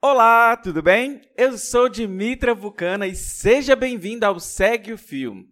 Olá, tudo bem? Eu sou Dimitra Vulcana e seja bem-vindo ao Segue o Filme.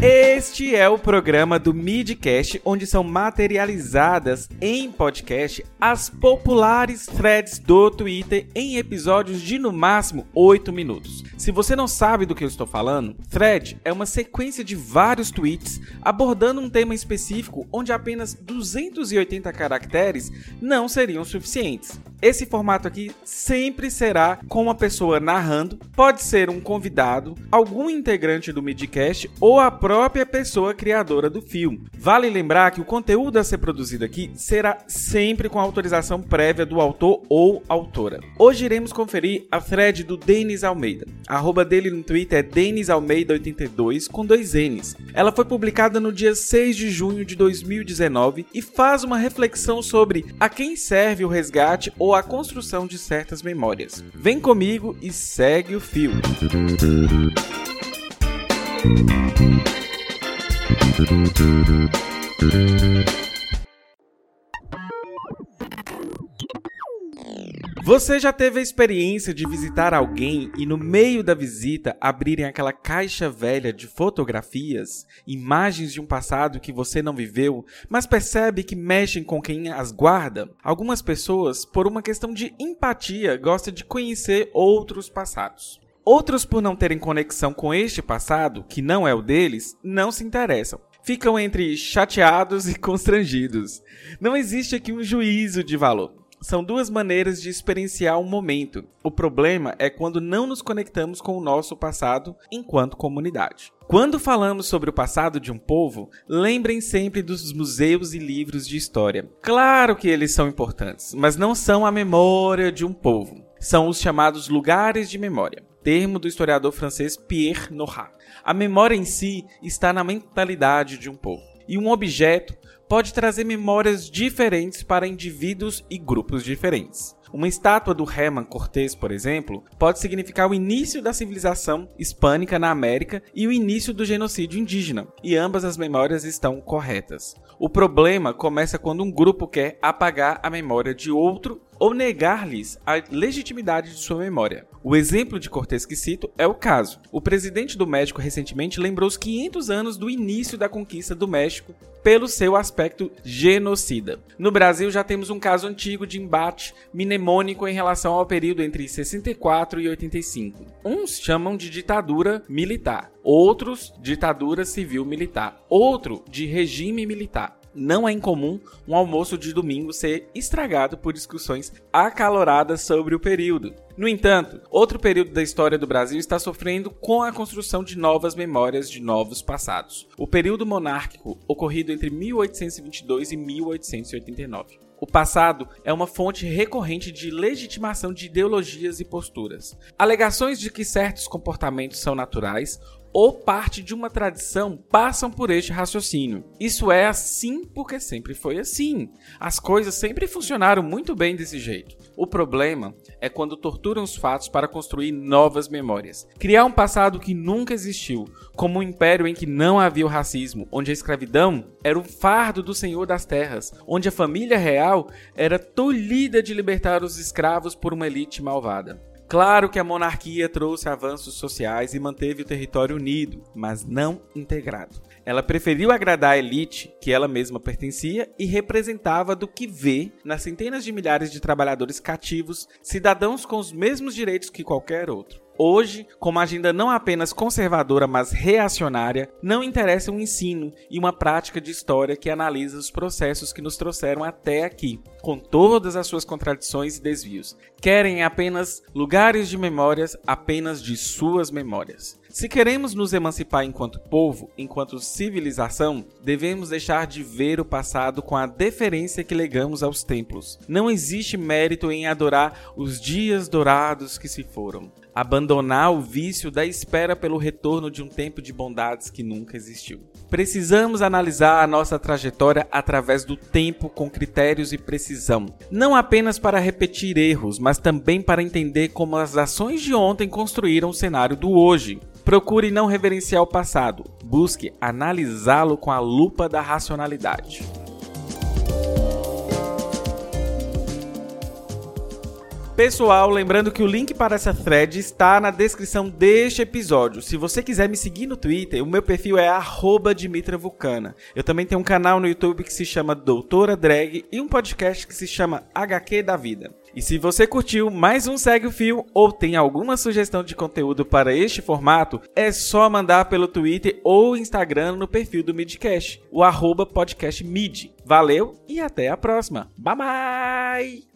Este é o programa do Midcast, onde são materializadas em podcast as populares threads do Twitter em episódios de no máximo 8 minutos. Se você não sabe do que eu estou falando, thread é uma sequência de vários tweets abordando um tema específico onde apenas 280 caracteres não seriam suficientes. Esse formato aqui sempre será com uma pessoa narrando, pode ser um convidado, algum integrante do Midcast ou a própria pessoa criadora do filme. Vale lembrar que o conteúdo a ser produzido aqui será sempre com autorização prévia do autor ou autora. Hoje iremos conferir a thread do Denis Almeida. A arroba dele no Twitter é denisalmeida82 com dois N's. Ela foi publicada no dia 6 de junho de 2019 e faz uma reflexão sobre a quem serve o resgate ou a construção de certas memórias. Vem comigo e segue o fio. Você já teve a experiência de visitar alguém e no meio da visita abrirem aquela caixa velha de fotografias, imagens de um passado que você não viveu, mas percebe que mexem com quem as guarda? Algumas pessoas, por uma questão de empatia, gostam de conhecer outros passados. Outros, por não terem conexão com este passado, que não é o deles, não se interessam ficam entre chateados e constrangidos. Não existe aqui um juízo de valor. São duas maneiras de experienciar um momento. O problema é quando não nos conectamos com o nosso passado enquanto comunidade. Quando falamos sobre o passado de um povo, lembrem sempre dos museus e livros de história. Claro que eles são importantes, mas não são a memória de um povo. São os chamados lugares de memória, termo do historiador francês Pierre Nora. A memória em si está na mentalidade de um povo. E um objeto pode trazer memórias diferentes para indivíduos e grupos diferentes. Uma estátua do Herman Cortés, por exemplo, pode significar o início da civilização hispânica na América e o início do genocídio indígena, e ambas as memórias estão corretas. O problema começa quando um grupo quer apagar a memória de outro ou negar-lhes a legitimidade de sua memória. O exemplo de Cortés que cito é o caso. O presidente do México recentemente lembrou os 500 anos do início da conquista do México pelo seu aspecto genocida. No Brasil já temos um caso antigo de embate mnemônico em relação ao período entre 64 e 85. Uns chamam de ditadura militar, outros ditadura civil militar, outro de regime militar não é incomum um almoço de domingo ser estragado por discussões acaloradas sobre o período. No entanto, outro período da história do Brasil está sofrendo com a construção de novas memórias de novos passados. O período monárquico, ocorrido entre 1822 e 1889. O passado é uma fonte recorrente de legitimação de ideologias e posturas. Alegações de que certos comportamentos são naturais ou parte de uma tradição passam por este raciocínio. Isso é assim porque sempre foi assim. As coisas sempre funcionaram muito bem desse jeito. O problema é quando torturam os fatos para construir novas memórias. Criar um passado que nunca existiu, como um império em que não havia o racismo, onde a escravidão era o fardo do senhor das terras, onde a família real era tolhida de libertar os escravos por uma elite malvada. Claro que a monarquia trouxe avanços sociais e manteve o território unido, mas não integrado. Ela preferiu agradar a elite que ela mesma pertencia e representava do que vê nas centenas de milhares de trabalhadores cativos, cidadãos com os mesmos direitos que qualquer outro. Hoje, com agenda não apenas conservadora, mas reacionária, não interessa um ensino e uma prática de história que analisa os processos que nos trouxeram até aqui, com todas as suas contradições e desvios. Querem apenas lugares de memórias, apenas de suas memórias. Se queremos nos emancipar enquanto povo, enquanto civilização, devemos deixar de ver o passado com a deferência que legamos aos templos. Não existe mérito em adorar os dias dourados que se foram. Abandonar o vício da espera pelo retorno de um tempo de bondades que nunca existiu. Precisamos analisar a nossa trajetória através do tempo com critérios e precisão, não apenas para repetir erros, mas também para entender como as ações de ontem construíram o cenário do hoje. Procure não reverenciar o passado, busque analisá-lo com a lupa da racionalidade. Pessoal, lembrando que o link para essa thread está na descrição deste episódio. Se você quiser me seguir no Twitter, o meu perfil é @dimitravucana. Eu também tenho um canal no YouTube que se chama Doutora Drag e um podcast que se chama HQ da Vida. E se você curtiu mais um Segue o Fio ou tem alguma sugestão de conteúdo para este formato, é só mandar pelo Twitter ou Instagram no perfil do Midcast, o arroba. Valeu e até a próxima. Bye bye!